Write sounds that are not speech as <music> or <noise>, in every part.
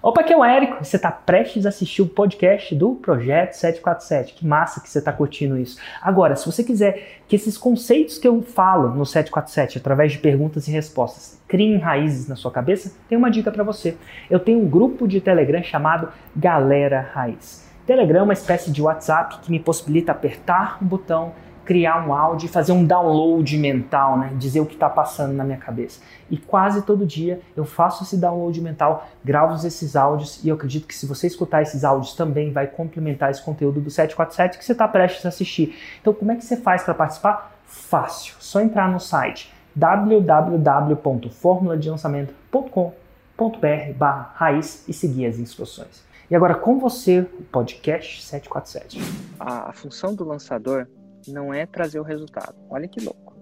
Opa, aqui é o Érico. Você está prestes a assistir o podcast do Projeto 747. Que massa que você está curtindo isso. Agora, se você quiser que esses conceitos que eu falo no 747, através de perguntas e respostas, criem raízes na sua cabeça, tem uma dica para você. Eu tenho um grupo de Telegram chamado Galera Raiz. Telegram é uma espécie de WhatsApp que me possibilita apertar um botão criar um áudio e fazer um download mental, né? Dizer o que está passando na minha cabeça. E quase todo dia eu faço esse download mental, gravo esses áudios e eu acredito que se você escutar esses áudios também vai complementar esse conteúdo do 747 que você está prestes a assistir. Então, como é que você faz para participar? Fácil. Só entrar no site www.formuladelançamento.com.br barra raiz e seguir as instruções. E agora com você, o podcast 747. A, a função do lançador não é trazer o resultado. Olha que louco.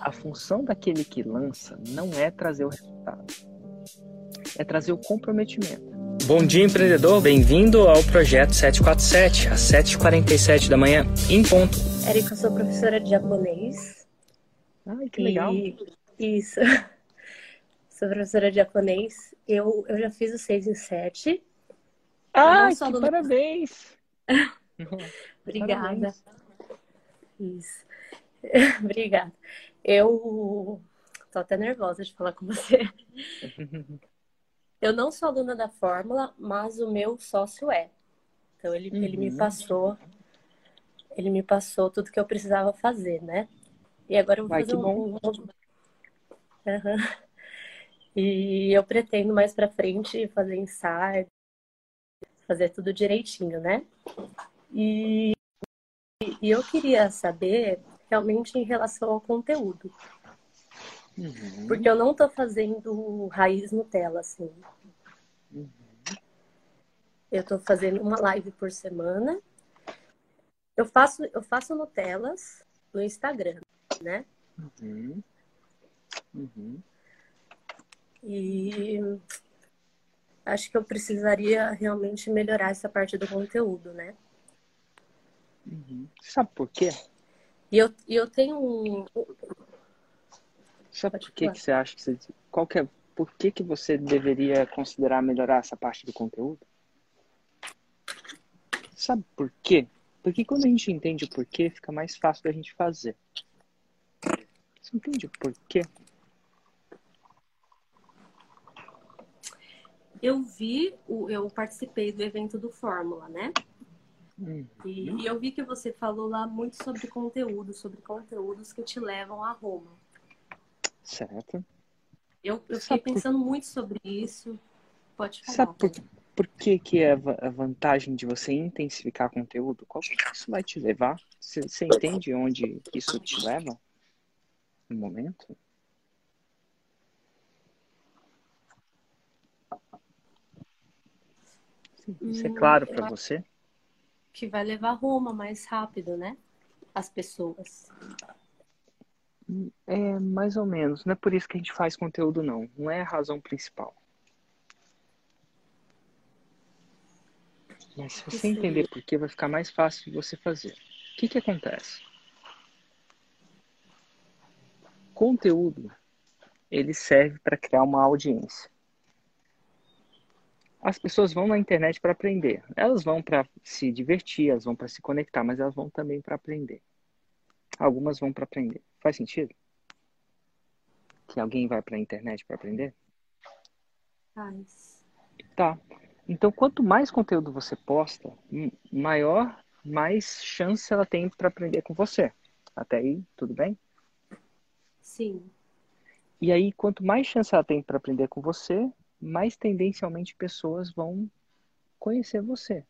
A função daquele que lança não é trazer o resultado, é trazer o comprometimento. Bom dia, empreendedor. Bem-vindo ao projeto 747, às 7h47 da manhã, em ponto. Érica, eu sou professora de japonês. Ai, que legal. E... Isso. <laughs> sou professora de japonês. Eu, eu já fiz o 6 em 7. Ah, que aluna... parabéns! <laughs> Obrigada. Parabéns. Isso. <laughs> Obrigada. Eu tô até nervosa de falar com você. Eu não sou aluna da Fórmula, mas o meu sócio é. Então ele, uhum. ele me uhum. passou, ele me passou tudo que eu precisava fazer, né? E agora eu vou Vai, fazer um, um... Uhum. E eu pretendo mais para frente fazer ensaio, fazer tudo direitinho, né? E e eu queria saber realmente em relação ao conteúdo. Uhum. Porque eu não estou fazendo raiz Nutella, assim. Uhum. Eu estou fazendo uma live por semana. Eu faço, eu faço Nutellas no Instagram, né? Uhum. Uhum. E acho que eu precisaria realmente melhorar essa parte do conteúdo, né? Uhum. Sabe por quê? E eu, eu tenho um. Sabe por que, que você acha que você. Qual que é, por que, que você deveria considerar melhorar essa parte do conteúdo? Sabe por quê? Porque quando a gente entende o porquê, fica mais fácil da gente fazer. Você entende o porquê? Eu vi, eu participei do evento do Fórmula, né? Uhum. E, e, eu vi que você falou lá muito sobre conteúdo, sobre conteúdos que te levam a Roma. Certo. Eu, eu fiquei pensando por... muito sobre isso. Pode falar. Sabe por, por que, que é a vantagem de você intensificar conteúdo? Qual que isso vai te levar? Você, você entende onde isso te leva? No momento? Isso é hum, claro para você? Que vai levar Roma mais rápido, né? As pessoas. É, mais ou menos. Não é por isso que a gente faz conteúdo, não. Não é a razão principal. Mas se você entender por que, vai ficar mais fácil de você fazer. O que, que acontece? Conteúdo, ele serve para criar uma audiência as pessoas vão na internet para aprender. Elas vão para se divertir, elas vão para se conectar, mas elas vão também para aprender. Algumas vão para aprender. Faz sentido? Que alguém vai para a internet para aprender? Faz. Tá. Então, quanto mais conteúdo você posta, maior, mais chance ela tem para aprender com você. Até aí, tudo bem? Sim. E aí, quanto mais chance ela tem para aprender com você, mais tendencialmente pessoas vão conhecer você.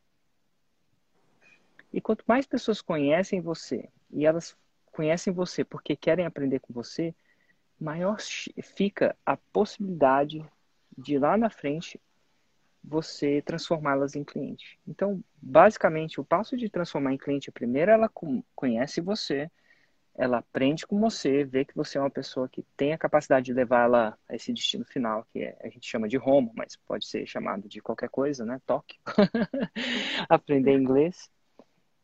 E quanto mais pessoas conhecem você e elas conhecem você porque querem aprender com você, maior fica a possibilidade de lá na frente você transformá-las em cliente. Então, basicamente, o passo de transformar em cliente, primeiro ela conhece você, ela aprende com você, vê que você é uma pessoa que tem a capacidade de levá-la a esse destino final, que é, a gente chama de Roma, mas pode ser chamado de qualquer coisa, né? Tóquio. <laughs> Aprender inglês.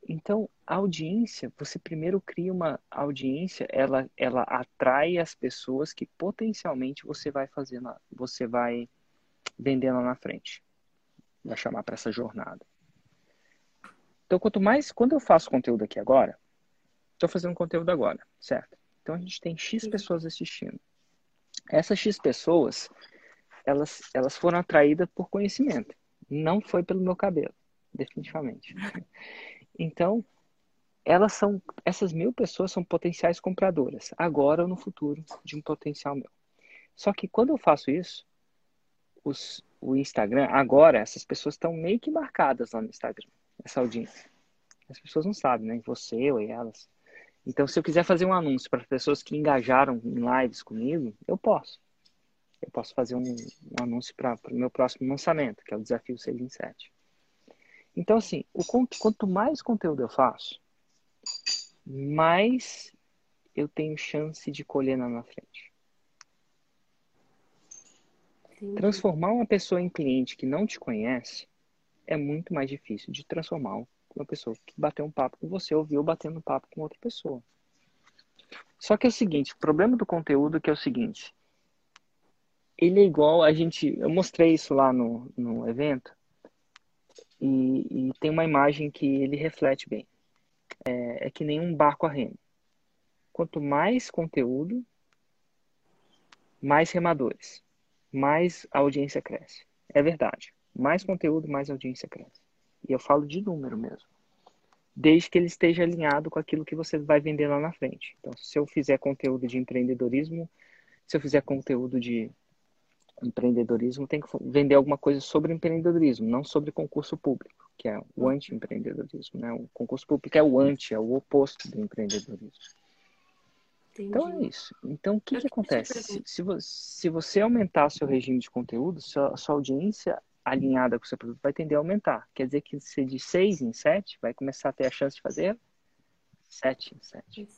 Então, a audiência, você primeiro cria uma audiência, ela, ela atrai as pessoas que potencialmente você vai fazer, você vai vender lá na frente. Vai chamar para essa jornada. Então, quanto mais, quando eu faço conteúdo aqui agora, estou fazendo conteúdo agora, certo? Então a gente tem X pessoas assistindo. Essas X pessoas, elas, elas foram atraídas por conhecimento. Não foi pelo meu cabelo, definitivamente. <laughs> Então, elas são, essas mil pessoas são potenciais compradoras, agora ou no futuro, de um potencial meu. Só que quando eu faço isso, os, o Instagram, agora, essas pessoas estão meio que marcadas lá no Instagram, essa audiência. As pessoas não sabem, né? Você ou elas. Então, se eu quiser fazer um anúncio para pessoas que engajaram em lives comigo, eu posso. Eu posso fazer um, um anúncio para o meu próximo lançamento, que é o Desafio 627. Então, assim, o, quanto mais conteúdo eu faço, mais eu tenho chance de colher lá na frente. Transformar uma pessoa em cliente que não te conhece é muito mais difícil de transformar uma pessoa que bateu um papo com você, ouviu batendo um papo com outra pessoa. Só que é o seguinte, o problema do conteúdo é que é o seguinte, ele é igual a gente, eu mostrei isso lá no, no evento, e, e tem uma imagem que ele reflete bem. É, é que nem um barco a remo. Quanto mais conteúdo, mais remadores, mais a audiência cresce. É verdade. Mais conteúdo, mais audiência cresce. E eu falo de número mesmo. Desde que ele esteja alinhado com aquilo que você vai vender lá na frente. Então, se eu fizer conteúdo de empreendedorismo, se eu fizer conteúdo de empreendedorismo, tem que vender alguma coisa sobre empreendedorismo, não sobre concurso público, que é o anti-empreendedorismo. Né? O concurso público é o anti, é o oposto do empreendedorismo. Entendi. Então é isso. Então o que, que acontece? Se, se você aumentar seu regime de conteúdo, sua, sua audiência alinhada com o seu produto vai tender a aumentar. Quer dizer que se de 6 em 7 vai começar a ter a chance de fazer 7 em 7.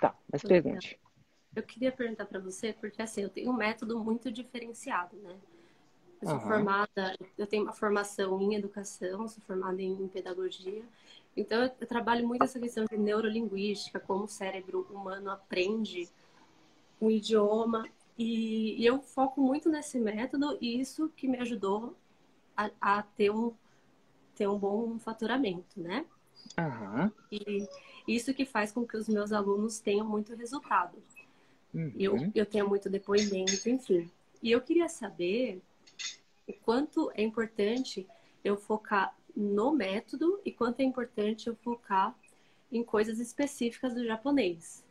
Tá, mas pergunte. Eu queria perguntar para você, porque assim, eu tenho um método muito diferenciado, né? Eu sou uhum. formada, eu tenho uma formação em educação, sou formada em pedagogia. Então, eu, eu trabalho muito essa questão de neurolinguística, como o cérebro humano aprende um idioma e, e, eu foco muito nesse método e isso que me ajudou a, a ter, um, ter um bom faturamento, né? Uhum. E isso que faz com que os meus alunos tenham muito resultado. Uhum. Eu, eu tenho muito depoimento, enfim. E eu queria saber o quanto é importante eu focar no método e quanto é importante eu focar em coisas específicas do japonês,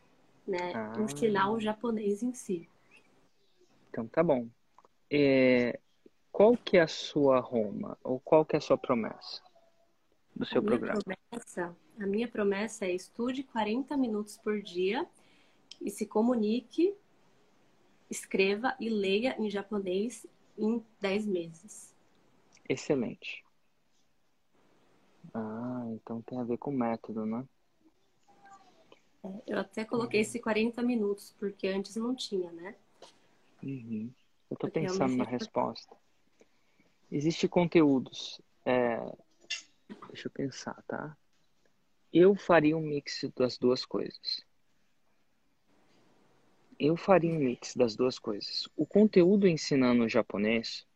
né? Ah. Ensinar o japonês em si. Então, tá bom. É, qual que é a sua Roma? Ou qual que é a sua promessa do seu a programa? Promessa, a minha promessa é estude 40 minutos por dia e se comunique, escreva e leia em japonês em 10 meses. Excelente. Ah, então tem a ver com método, né? É, eu até coloquei esse 40 minutos, porque antes não tinha, né? Uhum. Eu estou pensando na resposta. Existem conteúdos. É... Deixa eu pensar, tá? Eu faria um mix das duas coisas. Eu faria um mix das duas coisas. O conteúdo ensinando japonês,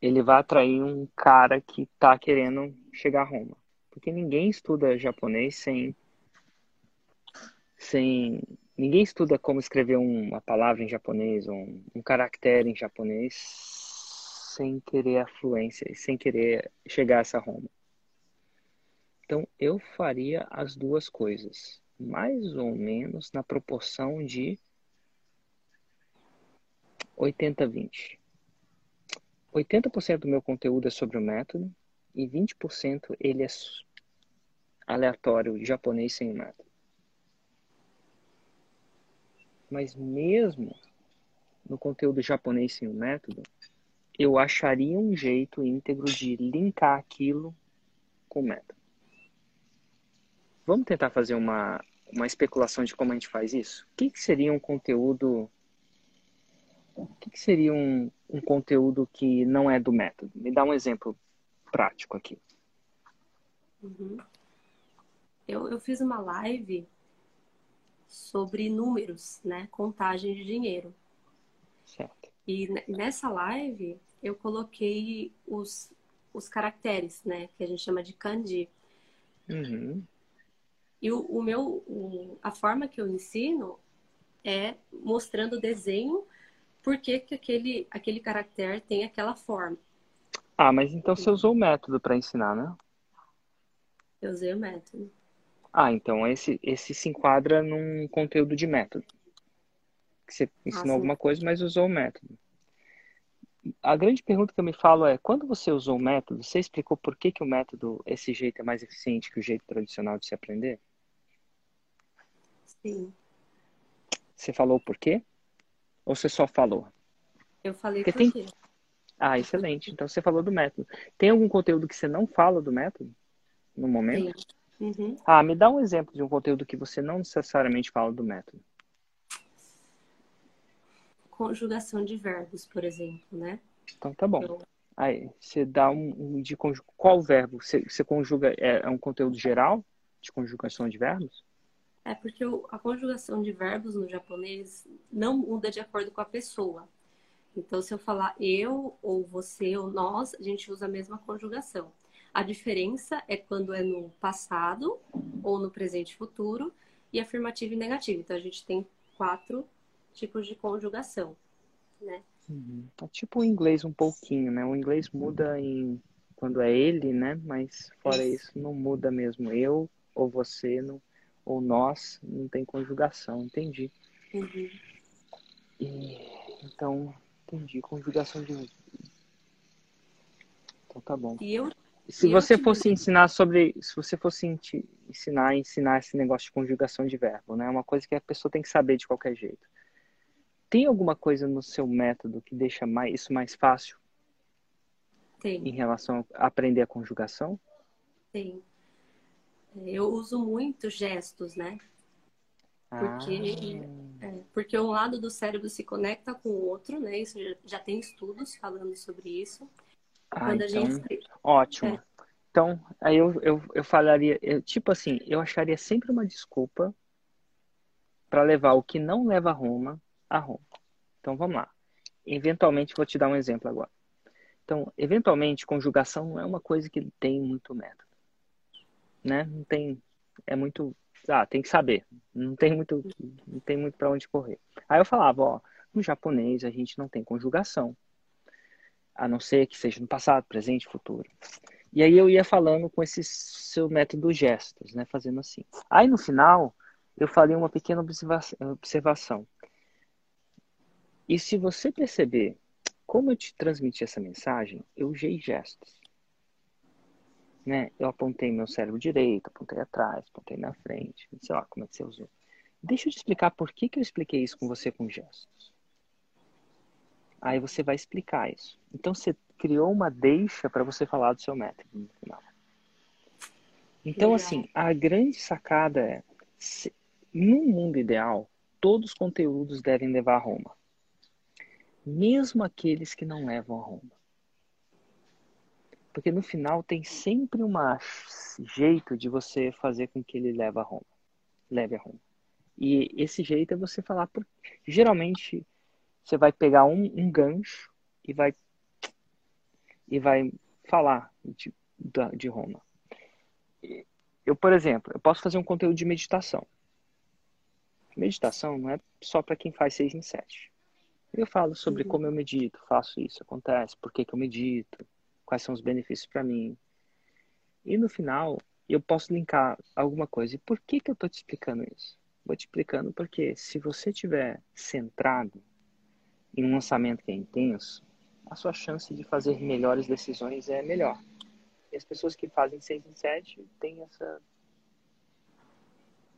ele vai atrair um cara que está querendo chegar a Roma. Porque ninguém estuda japonês sem sem Ninguém estuda como escrever uma palavra em japonês, um, um caractere em japonês, sem querer a fluência, sem querer chegar a essa Roma. Então, eu faria as duas coisas, mais ou menos na proporção de 80-20. 80% do meu conteúdo é sobre o método e 20% ele é aleatório, japonês sem método. Mas mesmo no conteúdo japonês sem o método, eu acharia um jeito íntegro de linkar aquilo com o método. Vamos tentar fazer uma, uma especulação de como a gente faz isso? O que, que seria um conteúdo. O que, que seria um, um conteúdo que não é do método? Me dá um exemplo prático aqui. Uhum. Eu, eu fiz uma live sobre números, né? Contagem de dinheiro. Certo. E nessa live eu coloquei os, os caracteres, né? Que a gente chama de kanji. Uhum. E o, o meu, o, a forma que eu ensino é mostrando o desenho, por que, que aquele, aquele caractere tem aquela forma. Ah, mas então você usou o método para ensinar, né? Eu usei o método. Ah, então esse, esse se enquadra num conteúdo de método. Que você ensinou ah, alguma coisa, mas usou o método. A grande pergunta que eu me falo é, quando você usou o método, você explicou por que, que o método, esse jeito é mais eficiente que o jeito tradicional de se aprender? Sim. Você falou por quê? Ou você só falou? Eu falei Porque por quê. Tem... Ah, excelente. Então você falou do método. Tem algum conteúdo que você não fala do método? No momento? Sim. Uhum. Ah, me dá um exemplo de um conteúdo que você não necessariamente fala do método. Conjugação de verbos, por exemplo, né? Então tá bom. Aí, você dá um, um de conjug... qual verbo? Você, você conjuga é, é, um conteúdo geral de conjugação de verbos? É porque o, a conjugação de verbos no japonês não muda de acordo com a pessoa. Então, se eu falar eu, ou você, ou nós, a gente usa a mesma conjugação. A diferença é quando é no passado ou no presente e futuro e afirmativo e negativo. Então a gente tem quatro tipos de conjugação, né? Uhum. É tipo o inglês um pouquinho, né? O inglês muda em quando é ele, né? Mas fora isso, isso não muda mesmo. Eu ou você não, ou nós não tem conjugação, entendi. Uhum. E, então, entendi. Conjugação de. Então tá bom. E eu se você fosse ensinar sobre, se você fosse ensinar, ensinar esse negócio de conjugação de verbo, né? É uma coisa que a pessoa tem que saber de qualquer jeito. Tem alguma coisa no seu método que deixa mais, isso mais fácil? Tem. Em relação a aprender a conjugação? Tem. Eu uso muito gestos, né? Porque, ah. é, porque um lado do cérebro se conecta com o outro, né? Isso já, já tem estudos falando sobre isso. Ah, então, gente... Ótimo. É. Então, aí eu, eu, eu falaria, eu, tipo assim, eu acharia sempre uma desculpa para levar o que não leva a Roma a Roma. Então, vamos lá. Eventualmente, vou te dar um exemplo agora. Então, eventualmente, conjugação não é uma coisa que tem muito método. Né? Não tem, é muito, ah, tem que saber. Não tem muito, não tem muito para onde correr. Aí eu falava, ó, no japonês a gente não tem conjugação a não ser que seja no passado, presente, futuro. E aí eu ia falando com esse seu método gestos, né, fazendo assim. Aí no final eu falei uma pequena observação. E se você perceber como eu te transmiti essa mensagem, eu usei gestos. Né? Eu apontei meu cérebro direito, apontei atrás, apontei na frente, sei lá como é que você usou. Deixa eu te explicar por que, que eu expliquei isso com você com gestos. Aí você vai explicar isso. Então você criou uma deixa para você falar do seu método no final. Então, assim, a grande sacada é: se, no mundo ideal, todos os conteúdos devem levar a Roma. Mesmo aqueles que não levam a Roma. Porque no final tem sempre um jeito de você fazer com que ele leve a Roma. Leve a Roma. E esse jeito é você falar por. Geralmente você vai pegar um, um gancho e vai e vai falar de, de Roma. Eu, por exemplo, eu posso fazer um conteúdo de meditação. Meditação não é só para quem faz seis em sete. Eu falo sobre uhum. como eu medito, faço isso, acontece, por que, que eu medito, quais são os benefícios para mim. E no final, eu posso linkar alguma coisa. E por que, que eu estou te explicando isso? Vou te explicando porque se você tiver centrado em um lançamento que é intenso, a sua chance de fazer melhores decisões é melhor. E as pessoas que fazem 6 em 7 têm essa.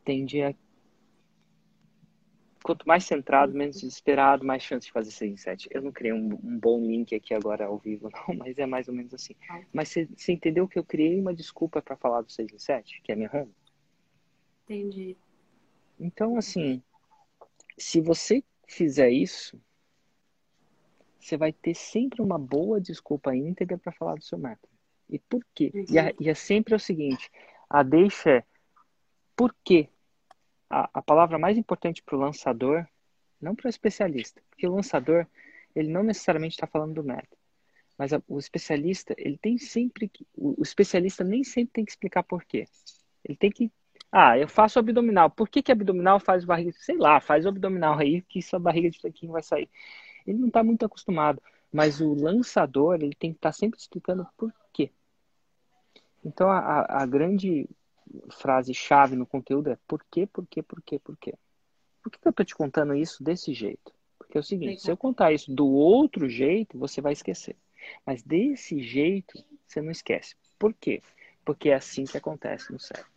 tende a. Quanto mais centrado, menos desesperado, mais chance de fazer 6 em 7. Eu não criei um, um, bom link aqui agora ao vivo, <laughs> não, mas é mais ou menos assim. Mas você, entendeu que eu criei uma desculpa para falar do 6 em 7, que é minha home? Entendi. Então, assim, se você fizer isso, você vai ter sempre uma boa desculpa íntegra para falar do seu método. E por quê? Uhum. E, é, e, é, sempre o seguinte: a deixa é por quê? A, a palavra mais importante para o lançador, não para o especialista, porque o lançador ele não necessariamente está falando do método. Mas a, o especialista, ele tem sempre que, o, o, especialista nem sempre tem que explicar por quê. Ele tem que, ah, eu faço abdominal. Por que que abdominal faz barriga? Sei lá, faz o abdominal aí que sua barriga de tanquinho vai sair. Ele não está muito acostumado, mas o lançador, ele tem que estar tá sempre explicando por quê. Então a, a grande frase chave no conteúdo é por quê, por quê, por quê, por quê. Por que, que eu estou te contando isso desse jeito? Porque é o seguinte, Legal. se eu contar isso do outro jeito, você vai esquecer. Mas desse jeito, você não esquece. Por quê? Porque é assim que acontece no cérebro.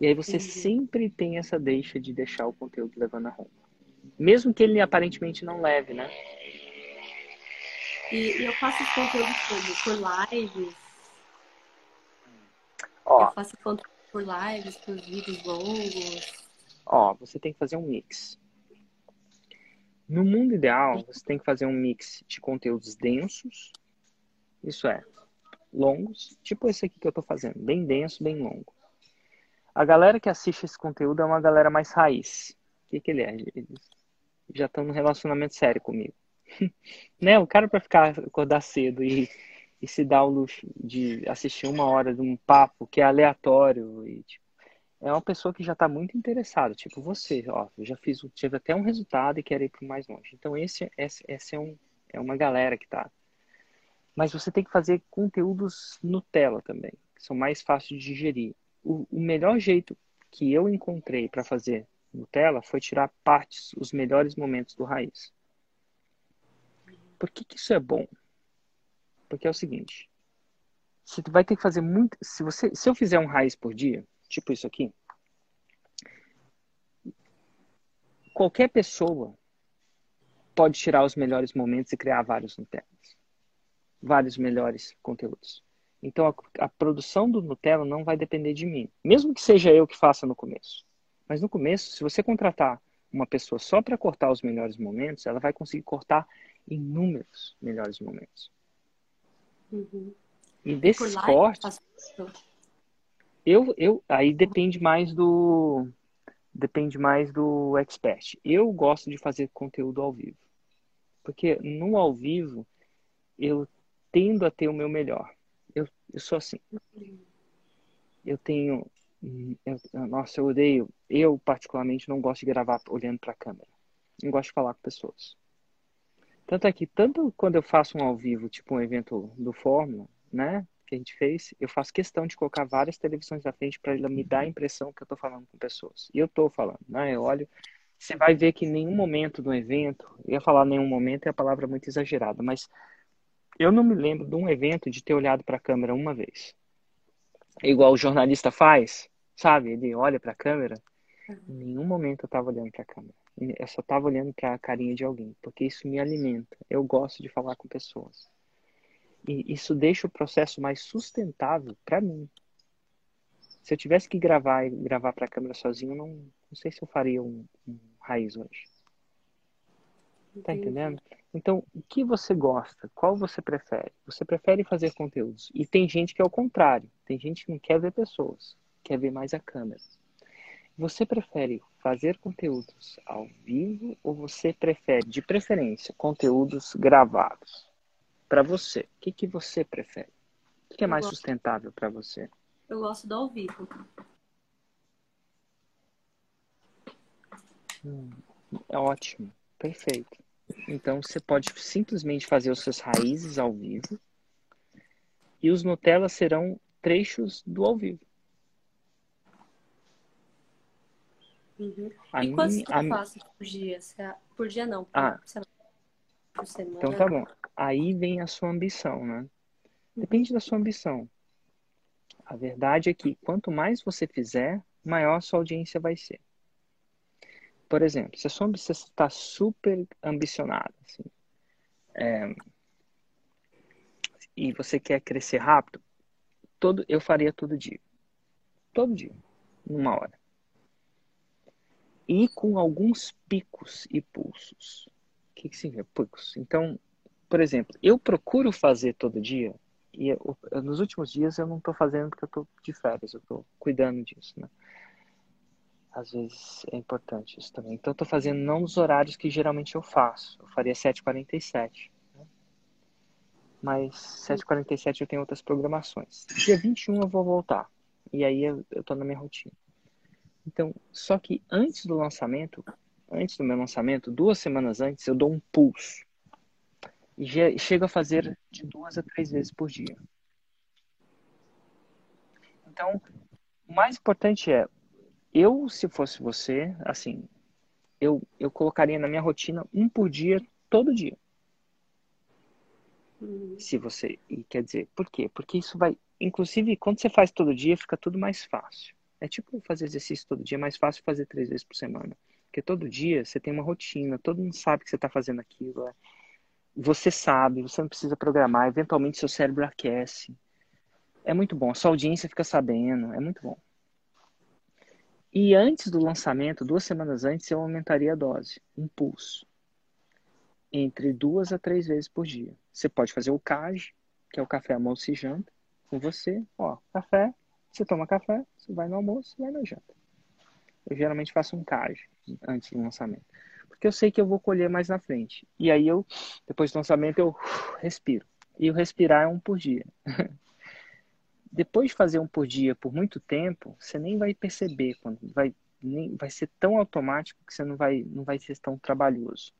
E aí você Entendi. sempre tem essa deixa de deixar o conteúdo levando a roupa. Mesmo que ele aparentemente não leve, né? E, eu faço conteúdo como? Por lives? Ó, eu faço conteúdo por lives, por vídeos longos? Ó, você tem que fazer um mix. No mundo ideal, você tem que fazer um mix de conteúdos densos, isso é, longos, tipo esse aqui que eu tô fazendo, bem denso, bem longo. A galera que assiste esse conteúdo é uma galera mais raiz. Que, que ele é? Eles já estão no relacionamento sério comigo. <laughs> né? O cara para ficar acordar cedo e, e se dar o luxo de assistir uma hora de um papo que é aleatório e tipo, é uma pessoa que já está muito interessada, tipo você, ó, eu já fiz, tive até um resultado e quero ir para mais longe. Então esse, esse, esse é, um, é uma galera que está. Mas você tem que fazer conteúdos Nutella também, que são mais fáceis de digerir. O, o melhor jeito que eu encontrei para fazer Nutella foi tirar partes, os melhores momentos do raiz. Por que, que isso é bom? Porque é o seguinte, você vai ter que fazer muito. Se você, se eu fizer um raiz por dia, tipo isso aqui, qualquer pessoa pode tirar os melhores momentos e criar vários Nutellas. Vários melhores conteúdos. Então a, a, produção do Nutella não vai depender de mim. Mesmo que seja eu que faça no começo. Mas no começo, se você contratar uma pessoa só para cortar os melhores momentos, ela vai conseguir cortar inúmeros melhores momentos. Uhum. E desses cortes. Eu, eu, aí depende mais do depende mais do expert. Eu gosto de fazer conteúdo ao vivo. Porque no ao vivo eu tendo a ter o meu melhor. Eu, eu sou assim. Eu tenho eu, nossa, eu odeio. Eu particularmente não gosto de gravar olhando para a câmera. Não gosto de falar com pessoas. Tanto é que tanto quando eu faço um ao vivo, tipo um evento do Fórmula, né? que a gente fez, eu faço questão de colocar várias televisões na frente para me dar a impressão que eu estou falando com pessoas. E eu estou falando, né? Eu olho, você vai ver que em nenhum momento do evento, eu ia falar nenhum momento é a palavra muito exagerada, mas eu não me lembro de um evento de ter olhado para a câmera uma vez. Igual o jornalista faz, sabe? Ele olha para a câmera. Em nenhum momento eu estava olhando para a câmera. Eu só estava olhando para a carinha de alguém, porque isso me alimenta. Eu gosto de falar com pessoas. E isso deixa o processo mais sustentável para mim. Se eu tivesse que gravar e gravar para a câmera sozinho, não, não sei se eu faria um, um raiz hoje. Tá entendendo? Então, o que você gosta? Qual você prefere? Você prefere fazer conteúdos. E tem gente que é o contrário. Tem gente que não quer ver pessoas, quer ver mais a câmera. Você prefere fazer conteúdos ao vivo ou você prefere, de preferência, conteúdos gravados? para você, o que, que você prefere? O que é mais gosto... sustentável para você? Eu gosto do ao vivo. Hum, é ótimo, perfeito. Então você pode simplesmente fazer os seus raízes ao vivo e os Nutella serão trechos do ao vivo. Uhum. E quantos minha, tu faz por dia? Por dia não, por, ah. por semana. Então tá bom aí vem a sua ambição, né? Depende da sua ambição. A verdade é que quanto mais você fizer, maior a sua audiência vai ser. Por exemplo, se a sua ambição está super ambicionada, assim, é, e você quer crescer rápido, todo, eu faria todo dia. Todo dia, numa hora. E com alguns picos e pulsos. O que, que significa picos? Então, por exemplo, eu procuro fazer todo dia, e eu, nos últimos dias eu não estou fazendo porque eu estou de férias, eu estou cuidando disso, né? Às vezes é importante isso também. Então, estou fazendo não nos horários que geralmente eu faço. Eu faria 7h47. Né? Mas 7h47 eu tenho outras programações. Dia 21 eu vou voltar. E aí eu, estou na minha rotina. Então, só que antes do lançamento, antes do meu lançamento, duas semanas antes, eu dou um pulso. E chego a fazer de duas a três vezes por dia. Então, o mais importante é eu, se fosse você, assim, eu, eu colocaria na minha rotina um por dia, todo dia. Uhum. Se você. E quer dizer, por quê? Porque isso vai. Inclusive, quando você faz todo dia, fica tudo mais fácil. É tipo fazer exercício todo dia, é mais fácil fazer três vezes por semana. Porque todo dia você tem uma rotina, todo mundo sabe que você está fazendo aquilo. É. Você sabe, você não precisa programar, eventualmente seu cérebro aquece. É muito bom, a sua audiência fica sabendo, é muito bom. E antes do lançamento, duas semanas antes, eu aumentaria a dose, impulso, entre duas a três vezes por dia. Você pode fazer o CAG, que é o café almoço e janta, com você. Ó, café, você toma café, você vai no almoço, vai na janta. Eu geralmente faço um CAG antes do lançamento, porque eu sei que eu vou colher mais na frente. E aí eu, depois do lançamento, eu respiro. E o respirar é um por dia. <laughs> depois de fazer um por dia por muito tempo, você nem vai perceber quando vai nem vai ser tão automático que você não vai não vai ser tão trabalhoso.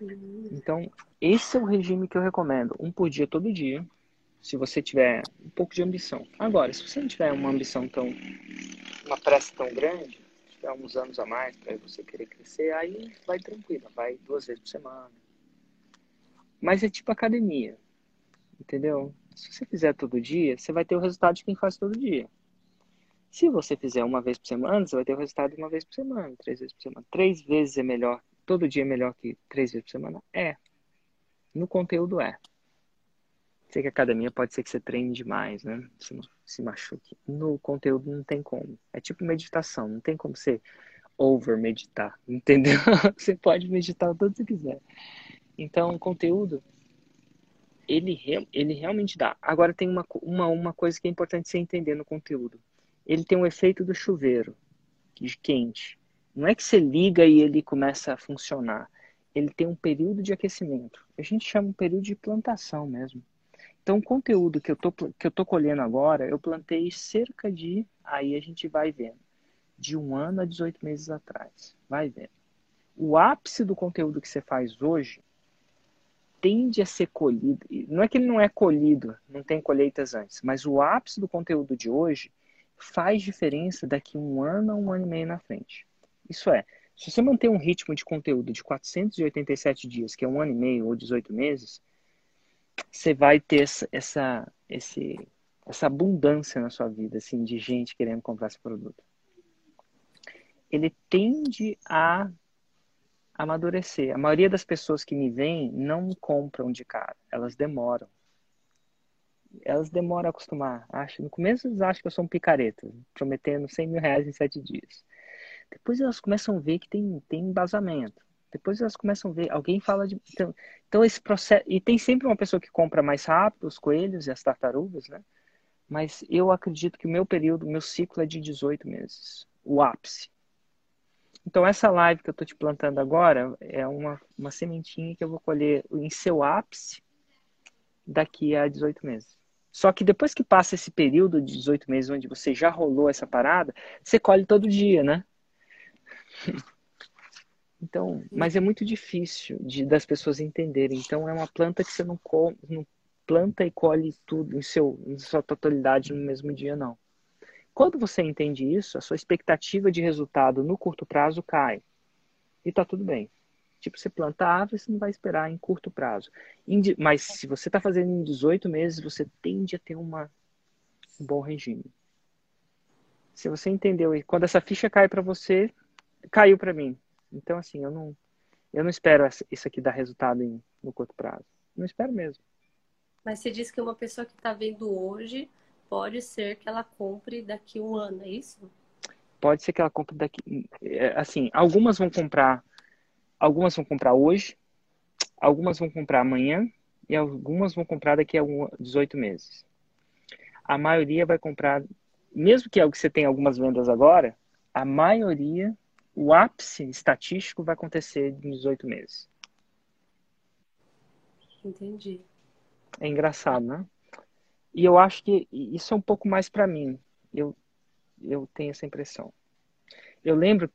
Uhum. Então, esse é o regime que eu recomendo, um por dia todo dia, se você tiver um pouco de ambição. Agora, se você não tiver uma ambição tão uma pressa tão grande, tiver uns anos a mais para você querer crescer, aí vai tranquilo, vai duas vezes por semana. Mas é tipo academia, entendeu? Se você fizer todo dia, você vai ter o resultado de quem faz todo dia. Se você fizer uma vez por semana, você vai ter o resultado de uma vez por semana, três vezes por semana. Três vezes é melhor, todo dia é melhor que três vezes por semana? É. No conteúdo é. Sei que academia pode ser que você treine demais, né? Se, se machuque. No conteúdo não tem como. É tipo meditação, não tem como você over meditar, entendeu? <laughs> você pode meditar o tanto que você quiser. Então, conteúdo ele, ele realmente dá. Agora tem uma, uma, uma coisa que é importante você entender no conteúdo. Ele tem o um efeito do chuveiro, de quente. Não é que você liga e ele começa a funcionar. Ele tem um período de aquecimento. A gente chama um período de plantação mesmo. Então, o conteúdo que eu tô, que eu tô colhendo agora, eu plantei cerca de, aí a gente vai vendo, de um ano a 18 meses atrás. Vai vendo. O ápice do conteúdo que você faz hoje tende a ser colhido. Não é que ele não é colhido, não tem colheitas antes, mas o ápice do conteúdo de hoje faz diferença daqui um ano a um ano e meio na frente. Isso é, se você manter um ritmo de conteúdo de 487 dias, que é um ano e meio ou 18 meses, você vai ter essa, essa, esse, essa abundância na sua vida, assim, de gente querendo comprar esse produto. Ele tende a amadurecer. A maioria das pessoas que me vêm não compram de cara, elas demoram. Elas demoram a acostumar. Acho, no começo eles acham que eu sou um picareta, prometendo 100 mil reais em sete dias. Depois elas começam a ver que tem, tem embasamento. Depois elas começam a ver, alguém fala de. Então, então, esse processo. E tem sempre uma pessoa que compra mais rápido, os coelhos e as tartarugas, né? Mas eu acredito que o meu período, o meu ciclo é de 18 meses. O ápice. Então, essa live que eu estou te plantando agora é uma, uma sementinha que eu vou colher em seu ápice daqui a 18 meses. Só que depois que passa esse período de 18 meses onde você já rolou essa parada, você colhe todo dia, né? <laughs> Então, mas é muito difícil de, das pessoas entenderem. Então, é uma planta que você não, não planta e colhe tudo em, seu, em sua totalidade no mesmo dia, não. Quando você entende isso, a sua expectativa de resultado no curto prazo cai. E tá tudo bem. Tipo, você planta árvore, você não vai esperar em curto prazo. Mas se você está fazendo em 18 meses, você tende a ter uma, um bom regime. Se você entendeu, e quando essa ficha cai para você, caiu para mim. Então, assim, eu não, eu não espero isso aqui dar resultado em, no curto prazo. Não espero mesmo. Mas você disse que uma pessoa que está vendo hoje pode ser que ela compre daqui um ano, é isso? Pode ser que ela compre daqui. É, assim, algumas vão comprar. Algumas vão comprar hoje, algumas vão comprar amanhã e algumas vão comprar daqui a 18 meses. A maioria vai comprar, mesmo que você tenha algumas vendas agora, a maioria, o ápice estatístico vai acontecer em 18 meses. Entendi. É engraçado, né? E eu acho que isso é um pouco mais para mim. Eu, eu tenho essa impressão. Eu lembro,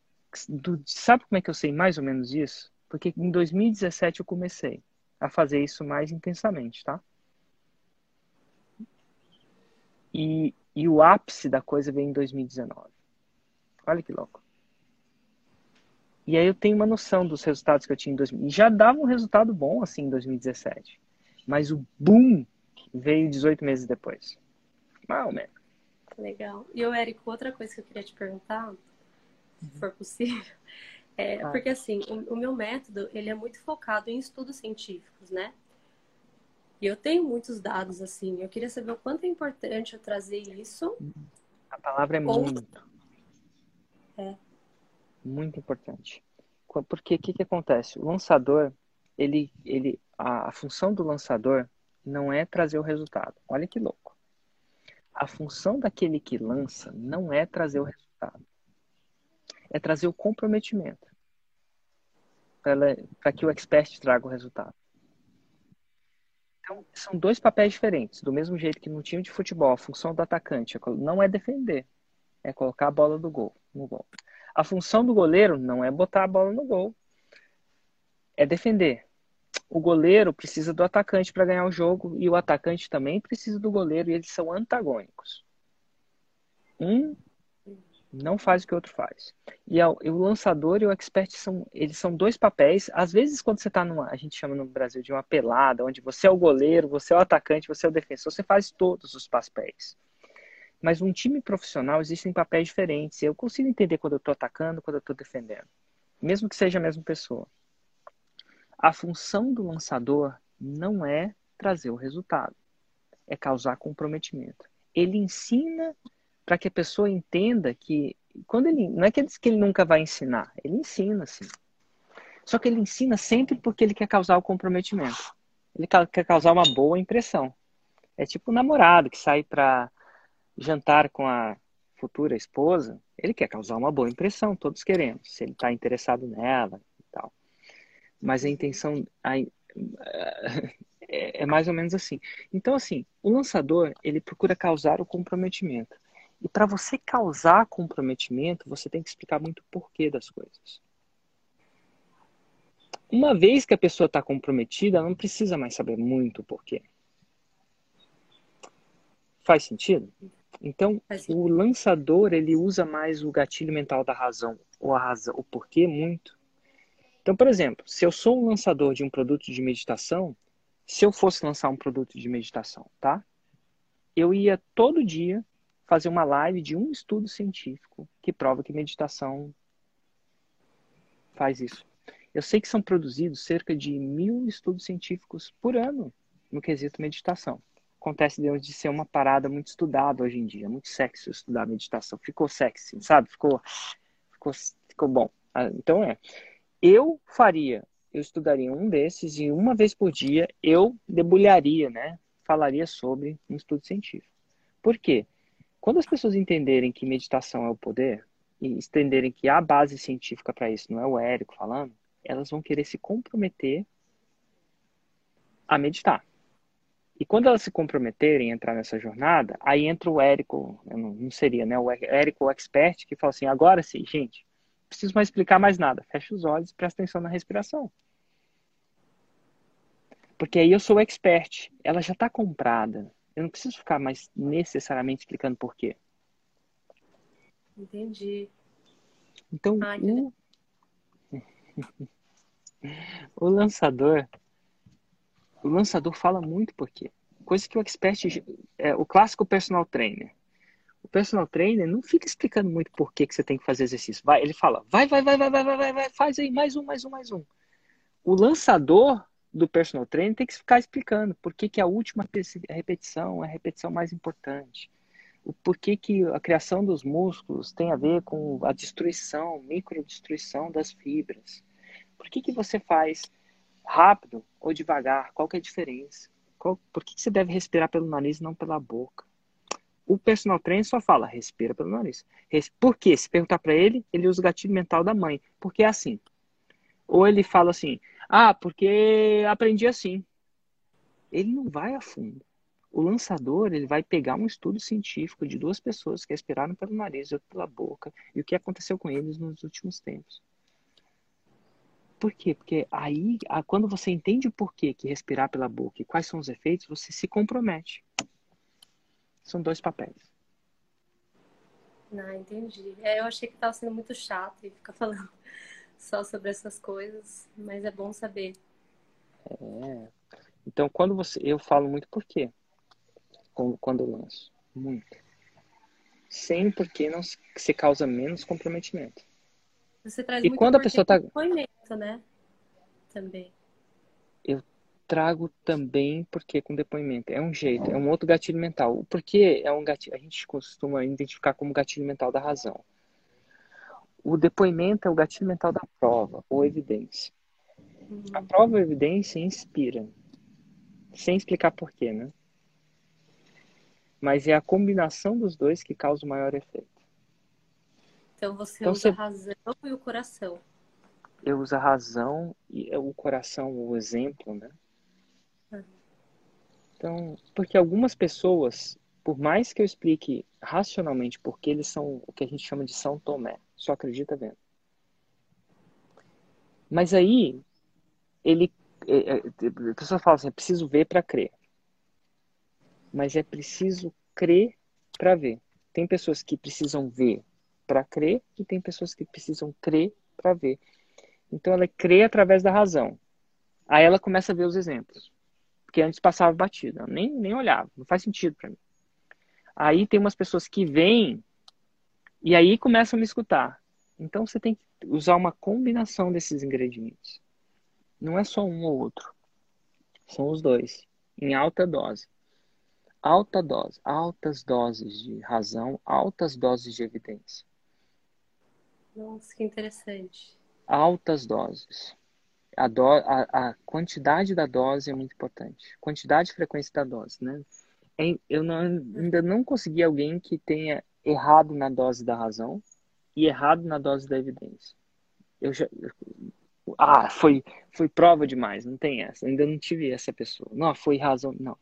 do, sabe como é que eu sei mais ou menos isso? Porque em 2017 eu comecei a fazer isso mais intensamente, tá? E, e o ápice da coisa veio em 2019. Olha que louco. E aí eu tenho uma noção dos resultados que eu tinha em 2000. E já dava um resultado bom assim em 2017. Mas o boom veio 18 meses depois. Mal, man. Legal. E o Érico, outra coisa que eu queria te perguntar, se for possível, <laughs> é ah. porque assim, o, o, meu método, ele é muito focado em estudos científicos, né? E eu tenho muitos dados assim. Eu queria saber o quanto é importante eu trazer isso. A palavra é Ou... muito. É. Muito importante. Porque o que, que acontece? O lançador, ele, ele, a, a função do lançador não é trazer o resultado. Olha que louco. A função daquele que lança não é trazer o resultado. É trazer o comprometimento para que o expert traga o resultado. Então, são dois papéis diferentes. Do mesmo jeito que no time de futebol, a função do atacante não é defender, é colocar a bola do gol, no gol. A função do goleiro não é botar a bola no gol, é defender o goleiro precisa do atacante para ganhar o jogo e o atacante também precisa do goleiro e eles são antagônicos. Um não faz o que o outro faz. E o lançador e o expert são eles são dois papéis. Às vezes quando você está numa, a gente chama no Brasil de uma pelada, onde você é o goleiro, você é o atacante, você é o defensor, você faz todos os papéis. Mas um time profissional existem papéis diferentes. Eu consigo entender quando eu estou atacando, quando eu estou defendendo, mesmo que seja a mesma pessoa. A função do lançador não é trazer o resultado, é causar comprometimento. Ele ensina para que a pessoa entenda que quando ele não é que ele diz que ele nunca vai ensinar, ele ensina sim. Só que ele ensina sempre porque ele quer causar o comprometimento. Ele quer causar uma boa impressão. É tipo um namorado que sai para jantar com a futura esposa, ele quer causar uma boa impressão, todos queremos, se ele está interessado nela, mas a intenção a, <laughs> é, é mais ou menos assim. Então, assim, o lançador, ele procura causar o comprometimento. E para você causar comprometimento, você tem que explicar muito o porquê das coisas. Uma vez que a pessoa está comprometida, ela não precisa mais saber muito o porquê. Faz sentido? Então, o lançador, ele usa mais o gatilho mental da razão, ou a razão, o porquê muito, então, por exemplo, se eu sou um lançador de um produto de meditação, se eu fosse lançar um produto de meditação, tá? Eu ia todo dia fazer uma live de um estudo científico que prova que meditação faz isso. Eu sei que são produzidos cerca de mil estudos científicos por ano no quesito meditação. Acontece de ser uma parada muito estudada hoje em dia, muito sexy estudar meditação. Ficou sexy, sabe? Ficou, ficou, ficou bom. Ah, então é eu faria, eu estudaria um desses e uma vez por dia eu debulharia, né? Falaria sobre um estudo científico. Por quê? Quando as pessoas entenderem que meditação é o poder e entenderem que há base científica para isso, não é o Érico falando, elas vão querer se comprometer a meditar. E quando elas se comprometerem a entrar nessa jornada, aí entra o Érico, não, seria, né? O Érico, o expert, que fala assim: agora sim, gente, preciso mais explicar mais nada. Fecha os olhos e presta atenção na respiração. Porque aí eu sou expert. Ela já está comprada. Eu não preciso ficar mais necessariamente explicando por quê. Entendi. Então, Ai, o... <laughs> o lançador, o lançador fala muito por quê. Coisa que o expert, é, o clássico personal trainer, o personal trainer não fica explicando muito por que, que você tem que fazer exercício. Vai, ele fala, vai, vai, vai, vai, vai, vai, vai, vai, faz aí, mais um, mais um, mais um. O lançador do personal trainer tem que ficar explicando por que, que a última repetição é a repetição mais importante. O porquê que a criação dos músculos tem a ver com a destruição, microdestruição das fibras. Por que, que você faz rápido ou devagar? Qual que é a diferença? Qual, por que, que você deve respirar pelo nariz e não pela boca? O personal trainer só fala, respira pelo nariz. Por quê? Se perguntar para ele, ele usa o gatilho mental da mãe. Porque é assim. Ou ele fala assim, ah, porque aprendi assim. Ele não vai a fundo. O lançador ele vai pegar um estudo científico de duas pessoas que respiraram pelo nariz e outra pela boca e o que aconteceu com eles nos últimos tempos. Por quê? Porque aí, quando você entende o porquê que respirar pela boca e quais são os efeitos, você se compromete. São dois papéis. Não, entendi. É, eu achei que estava sendo muito chato e ficar <laughs> falando só sobre essas coisas, mas é bom saber. É. Então, quando você. Eu falo muito por quê? Quando eu lanço. Muito. Sem porque não se causa menos comprometimento. Você traz e muito quando a pessoa tá né? Também. Eu trago também porque com depoimento é um jeito, é um outro gatilho mental. O porquê é um gatilho, a gente costuma identificar como gatilho mental da razão. O depoimento é o gatilho mental da prova ou evidência. Uhum. A prova ou evidência inspira, sem explicar porquê, né? Mas é a combinação dos dois que causa o maior efeito. Então você então, usa você... a razão e o coração. Eu uso a razão e o coração, o exemplo, né? Então, porque algumas pessoas, por mais que eu explique racionalmente porque eles são o que a gente chama de São Tomé, só acredita vendo. Mas aí, ele. É, é, a pessoa fala assim: é preciso ver para crer. Mas é preciso crer para ver. Tem pessoas que precisam ver para crer e tem pessoas que precisam crer para ver. Então ela crê através da razão. Aí ela começa a ver os exemplos. Porque antes passava batida, nem, nem olhava, não faz sentido para mim. Aí tem umas pessoas que vêm e aí começam a me escutar. Então você tem que usar uma combinação desses ingredientes. Não é só um ou outro. São os dois, em alta dose. Alta dose, altas doses de razão, altas doses de evidência. Nossa, que interessante. Altas doses. A, do, a, a quantidade da dose é muito importante. Quantidade e frequência da dose, né? Eu não, ainda não consegui alguém que tenha errado na dose da razão e errado na dose da evidência. Eu já, ah, foi, foi prova demais, não tem essa. Ainda não tive essa pessoa. Não, foi razão. Não.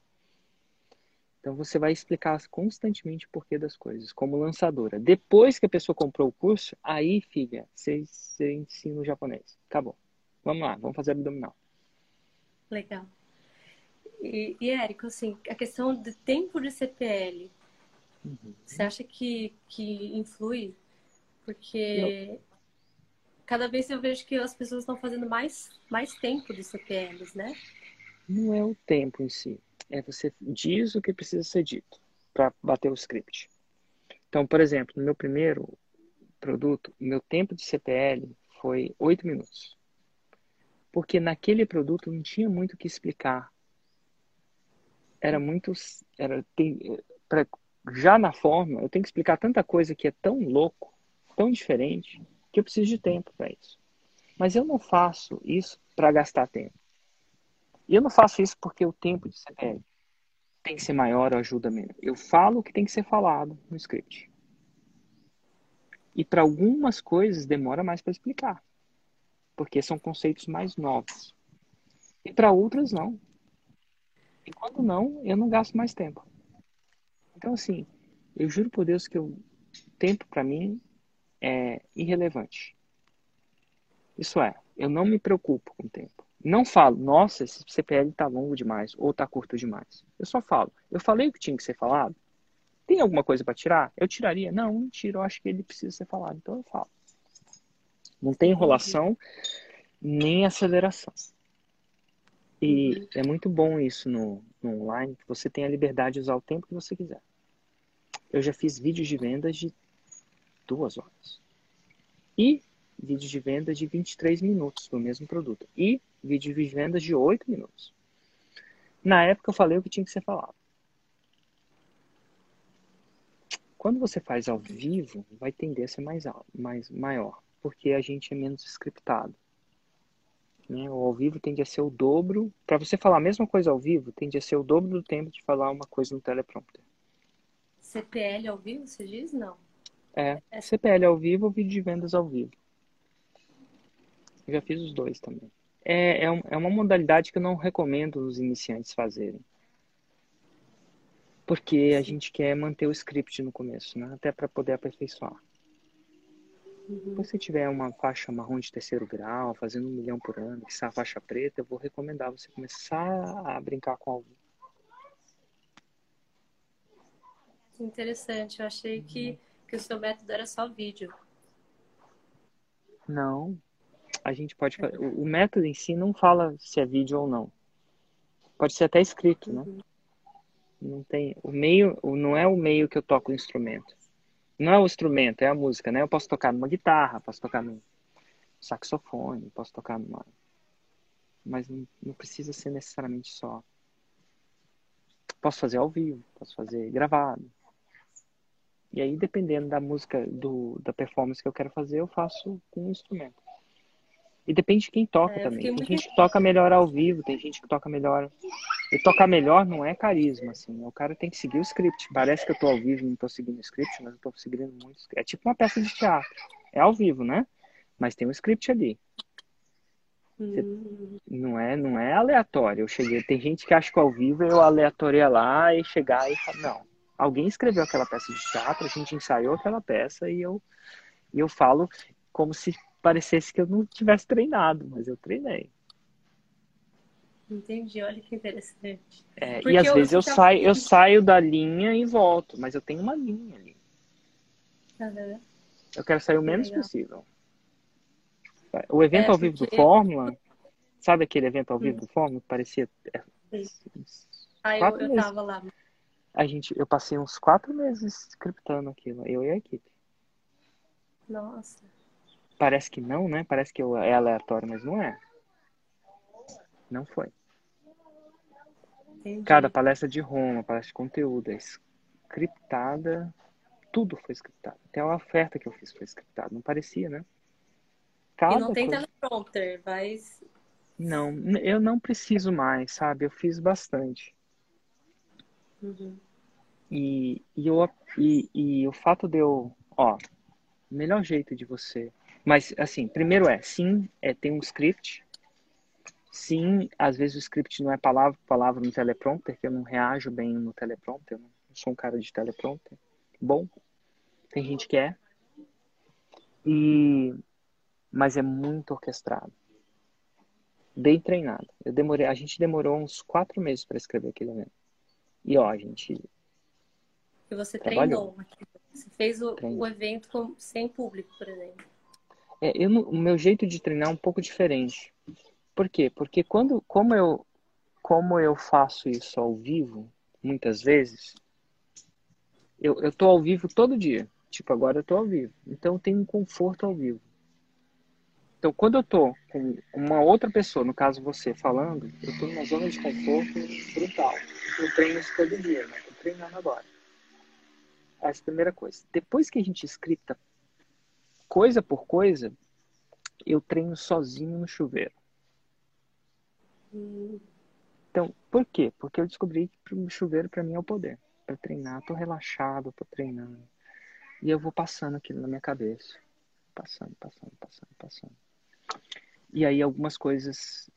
Então você vai explicar constantemente o porquê das coisas, como lançadora. Depois que a pessoa comprou o curso, aí, filha, você, você ensina o japonês. Acabou. Vamos lá, vamos fazer abdominal. Legal. E, e Érico, assim, a questão do tempo de CPL, uhum. você acha que, que influi? Porque Não. cada vez eu vejo que as pessoas estão fazendo mais, mais tempo de CPLs, né? Não é o tempo em si é você diz o que precisa ser dito para bater o script. Então, por exemplo, no meu primeiro produto, meu tempo de CPL foi 8 minutos. Porque naquele produto não tinha muito o que explicar. Era muito. Era, tem, pra, já na forma, eu tenho que explicar tanta coisa que é tão louco, tão diferente, que eu preciso de tempo para isso. Mas eu não faço isso para gastar tempo. E eu não faço isso porque o tempo de CPL tem que ser maior ou ajuda menos. Eu falo o que tem que ser falado no script. E para algumas coisas demora mais para explicar, porque são conceitos mais novos. E para outras não. E quando não, eu não gasto mais tempo. Então assim, eu juro por Deus que o tempo para mim é irrelevante. Isso é, eu não me preocupo com o tempo. Não falo, nossa, esse CPL tá longo demais ou tá curto demais. Eu só falo, eu falei o que tinha que ser falado. Tem alguma coisa para tirar? Eu tiraria? Não, não tiro, eu acho que ele precisa ser falado, então eu falo. Não tem enrolação nem aceleração. E é muito bom isso no, no online, que você tem a liberdade de usar o tempo que você quiser. Eu já fiz vídeos de vendas de duas horas. E vídeos de vendas de 23 minutos do mesmo produto. E vídeo de vendas de 8 minutos. Na época eu falei o que tinha que ser falado. Quando você faz ao vivo, vai tender a ser mais, mais maior, porque a gente é menos scriptado. Né? O ao vivo tende a ser o dobro. Para você falar a mesma coisa ao vivo, tende a ser o dobro do tempo de falar uma coisa no teleprompter. CPL ao vivo, você diz? Não. É, é CPL ao vivo ou vídeo de vendas ao vivo. Eu já fiz os dois também. É, é, é uma modalidade que eu não recomendo os iniciantes fazerem. Porque a gente quer manter o script no começo, né? Até para poder aperfeiçoar. Uhum. Se tiver uma faixa marrom de terceiro grau, fazendo um milhão por ano, que está a faixa preta, eu vou recomendar você começar a brincar com algo. Interessante. Eu achei que, que o seu método era só vídeo. Não. A gente pode. O, o método em si não fala se é vídeo ou não. Pode ser até escrito, né? uhum. né? Não tem. O meio, não é o meio que eu toco o instrumento. Não é o instrumento, é a música, né? Eu posso tocar numa guitarra, posso tocar num saxofone, posso tocar numa. Mas não, precisa ser necessariamente só. Posso fazer ao vivo, posso fazer gravado. E aí, dependendo da música, do, da performance que eu quero fazer, eu faço com o instrumento. E depende de quem toca é, também. Tem gente que toca melhor ao vivo, tem gente que toca melhor. E tocar melhor não é carisma, assim. O cara tem que seguir o script. Parece que eu tô ao vivo e não tô seguindo o script, mas eu tô seguindo muito. É tipo uma peça de teatro. É ao vivo, né? Mas tem um script ali. Hum. Não é, não é aleatório. Eu cheguei, tem gente que acha que ao vivo eu aleatoria lá e chegar e falar, não. Alguém escreveu aquela peça de teatro, a gente ensaiou aquela peça e eu e eu falo como se parecesse que eu não tivesse treinado, mas eu treinei. Entendi, olha que interessante. É, e às eu, vezes eu, saio, eu saio da linha e volto, mas eu tenho uma linha ali. Uhum. Eu quero sair o menos legal. possível. O evento é, ao vivo porque... do Fórmula, <laughs> sabe aquele evento ao vivo hum. do Fórmula que parecia. É, ah, eu, eu tava lá. A gente, eu passei uns quatro meses scriptando aquilo, eu e a equipe. Nossa. Parece que não, né? Parece que é aleatório, mas não é. Não foi. Entendi. Cada palestra de Roma, palestra de conteúdo, é scriptada. Tudo foi scriptado. Até a oferta que eu fiz foi scriptada. Não parecia, né? Cada e não tem coisa... teleprompter, mas... Não, eu não preciso mais, sabe? Eu fiz bastante. Uhum. E, e, eu, e, e o fato de eu... Ó, o melhor jeito de você mas, assim, primeiro é, sim, é, tem um script. Sim, às vezes o script não é palavra por palavra no teleprompter, que eu não reajo bem no teleprompter. Eu não sou um cara de teleprompter. Bom, tem gente que é. E... Mas é muito orquestrado. Bem treinado. Eu demorei, a gente demorou uns quatro meses para escrever aquele evento. E ó, a gente. E você trabalhou. treinou. Você fez o, o evento com, sem público, por exemplo. É, eu, o meu jeito de treinar é um pouco diferente. Por quê? Porque quando, como eu, como eu faço isso ao vivo, muitas vezes, eu, eu tô ao vivo todo dia. Tipo, agora eu tô ao vivo. Então tenho um conforto ao vivo. Então, quando eu tô com uma outra pessoa, no caso você, falando, eu tô numa zona de conforto brutal. Eu treino isso todo dia, né? Tô treinando agora. Essa é a primeira coisa. Depois que a gente scripta coisa por coisa, eu treino sozinho no chuveiro. Então, por quê? Porque eu descobri que o chuveiro para mim é o poder. Para treinar, tô relaxado, tô treinando. E eu vou passando aquilo na minha cabeça. Passando, passando, passando, passando. E aí algumas coisas.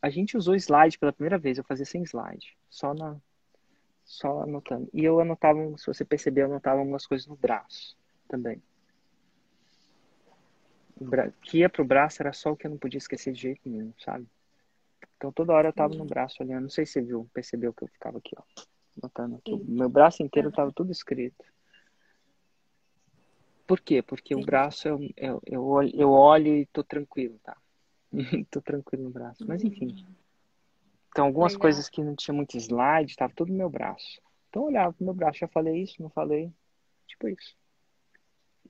A gente usou slide pela primeira vez, eu fazia sem slide. Só na. Só anotando. E eu anotava, se você perceber, eu anotava algumas coisas no braço também que ia pro braço era só o que eu não podia esquecer de jeito nenhum, sabe? Então toda hora eu tava no braço olhando. Não sei se você viu, percebeu que eu ficava aqui, ó. Notando aqui. Meu braço inteiro tava tudo escrito. Por quê? Porque o braço eu, eu, eu, olho, eu olho e tô tranquilo, tá? <laughs> tô tranquilo no braço. Mas enfim. Então algumas Legal. coisas que não tinha muito slide, tava tudo no meu braço. Então eu olhava pro meu braço, já falei isso, não falei. Tipo isso.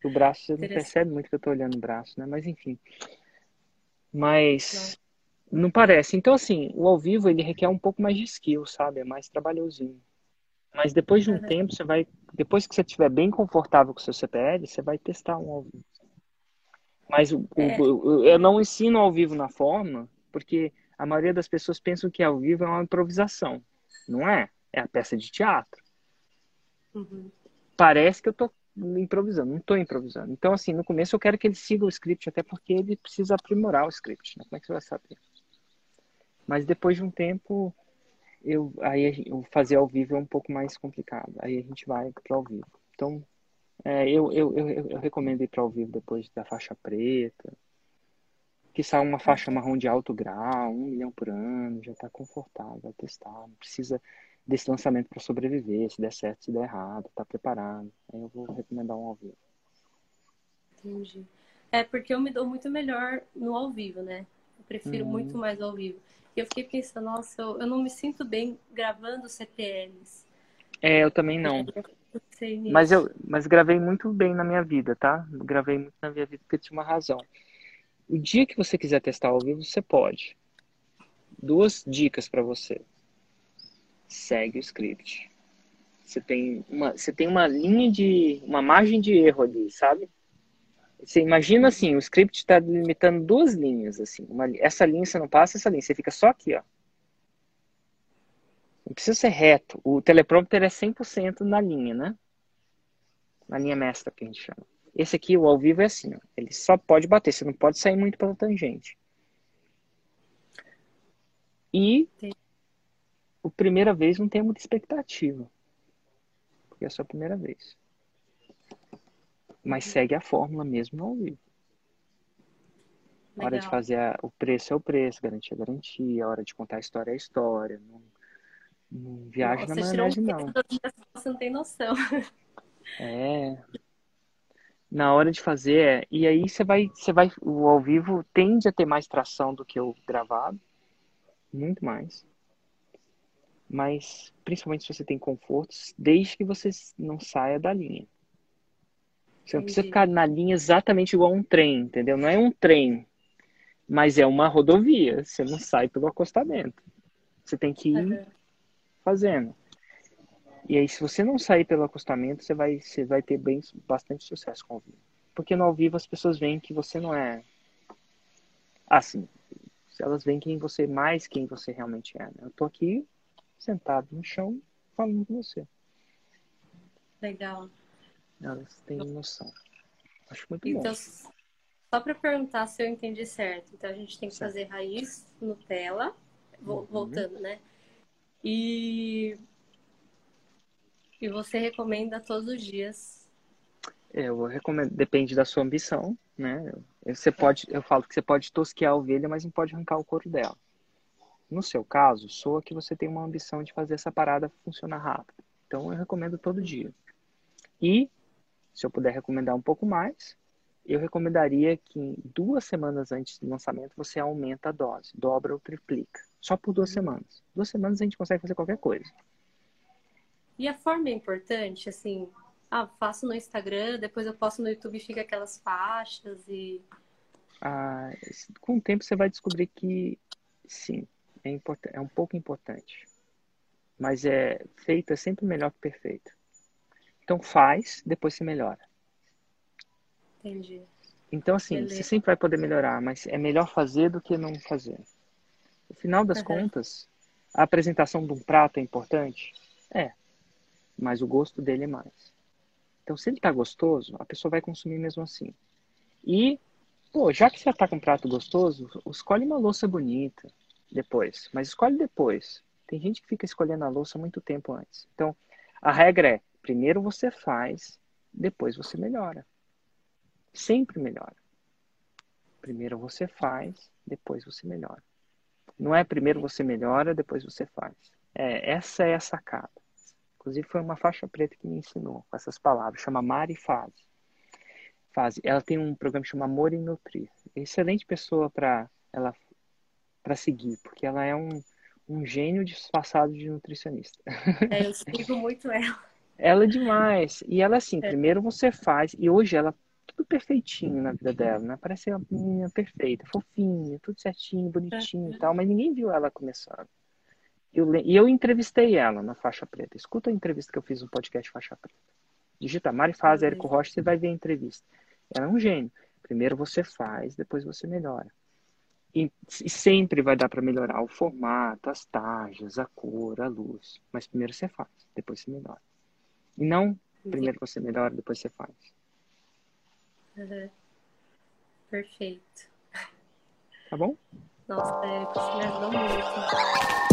O braço, você não percebe muito que eu tô olhando o braço, né? Mas enfim. Mas não. não parece. Então, assim, o ao vivo ele requer um pouco mais de skill, sabe? É mais trabalhosinho. Mas depois de um uhum. tempo, você vai. Depois que você estiver bem confortável com o seu CPL, você vai testar um ao vivo. Mas o, é. o, eu não ensino ao vivo na forma, porque a maioria das pessoas pensam que ao vivo é uma improvisação. Não é? É a peça de teatro. Uhum. parece que eu tô improvisando, não estou improvisando. Então, assim, no começo eu quero que ele siga o script, até porque ele precisa aprimorar o script, né? Como é que você vai saber? Mas depois de um tempo, eu aí eu fazer ao vivo é um pouco mais complicado. Aí a gente vai para ao vivo. Então, é, eu, eu, eu, eu, recomendo ir para ao vivo depois da faixa preta. Que sai uma faixa marrom de alto grau, um milhão por ano, já está confortável, testar, não precisa desse lançamento para sobreviver, se der certo, se der errado, tá preparado. Aí eu vou recomendar um ao vivo. Entendi. É porque eu me dou muito melhor no ao vivo, né? Eu prefiro uhum. muito mais ao vivo. E eu fiquei pensando, nossa, eu, eu, não me sinto bem gravando CPLs. É, eu também não. Mas eu mas gravei muito bem na minha vida, tá? Gravei muito na minha vida porque tinha uma razão. O dia que você quiser testar ao vivo, você pode. Duas dicas para você segue o script. Você tem uma, você tem uma linha de, uma margem de erro ali, sabe? Você imagina assim, o script está limitando duas linhas, assim. Uma, essa linha você não passa, essa linha você fica só aqui, ó. Não precisa ser reto. O teleprompter é 100% na linha, né? Na linha mestra que a gente chama. Esse aqui, o ao vivo, é assim, ó. Ele só pode bater, você não pode sair muito pela tangente. E o primeira vez não tem muita expectativa. Porque é a sua primeira vez. Mas segue a fórmula mesmo ao vivo. A hora de fazer a, o preço é o preço, garantia é garantia, a hora de contar a história é a história. Não, não viaja Nossa, na maionese, um não. Você não tem noção. É. Na hora de fazer, é. E aí você vai, você vai. O ao vivo tende a ter mais tração do que o gravado. Muito mais mas principalmente se você tem confortos, desde que você não saia da linha. Você não precisa ficar na linha exatamente igual a um trem, entendeu? Não é um trem, mas é uma rodovia. Você não sai pelo acostamento. Você tem que ir uhum. fazendo. E aí, se você não sair pelo acostamento, você vai, você vai ter bem, bastante sucesso com o vivo. Porque no ao vivo as pessoas veem que você não é assim. Elas veem quem você mais quem você realmente é. Né? Eu tô aqui sentado no chão falando com você. Legal. Elas têm noção. Acho muito então, bom. Só para perguntar se eu entendi certo. Então a gente tem que certo. fazer raiz Nutella, uhum. voltando, né? E e você recomenda todos os dias? É, eu recomendo, depende da sua ambição, né? Você pode, eu falo que você pode tosquear a ovelha, mas não pode arrancar o couro dela. No seu caso, soa que você tem uma ambição de fazer essa parada funcionar rápido. Então eu recomendo todo dia. E, se eu puder recomendar um pouco mais, eu recomendaria que duas semanas antes do lançamento você aumenta a dose, dobra ou triplica. Só por duas semanas. Duas semanas a gente consegue fazer qualquer coisa. E a forma é importante, assim, ah, faço no Instagram, depois eu posto no YouTube e fica aquelas faixas e. Ah, com o tempo você vai descobrir que sim, é, é um pouco importante. Mas é feito é sempre melhor que perfeito. Então faz, depois se melhora. Entendi. Então, assim, Beleza. você sempre vai poder melhorar, mas é melhor fazer do que não fazer. No final das uhum. contas, a apresentação de um prato é importante? É. Mas o gosto dele é mais. Então, se ele tá gostoso, a pessoa vai consumir mesmo assim. E, pô, já que você tá com um prato gostoso, escolhe uma louça bonita depois. Mas escolhe depois. Tem gente que fica escolhendo a louça muito tempo antes. Então, a regra é: primeiro você faz, depois você melhora. Sempre melhora. Primeiro você faz, depois você melhora. Não é primeiro você melhora, depois você faz. É, essa é a sacada. Inclusive foi uma faixa preta que me ensinou com essas palavras. Chama Mari Fase. Fase. Ela tem um programa que chama Amor e Nutrir. Excelente pessoa para ela para seguir, porque ela é um, um gênio disfarçado de nutricionista. É, eu <laughs> sigo muito ela. Ela é demais. E ela, assim, é. primeiro você faz, e hoje ela tudo perfeitinho na vida dela, né? Parece uma menina perfeita, fofinha, tudo certinho, bonitinho e tal, mas ninguém viu ela começando. Eu, e eu entrevistei ela na faixa preta. Escuta a entrevista que eu fiz no podcast Faixa Preta. Digita Mari Faz, Érico Rocha, você vai ver a entrevista. Ela é um gênio. Primeiro você faz, depois você melhora. E, e sempre vai dar para melhorar o formato, as tajas, a cor, a luz. Mas primeiro você faz, depois você melhora. E não uhum. primeiro você melhora, depois você faz. Uhum. Perfeito. Tá bom? Nossa, é, você me ajudou muito.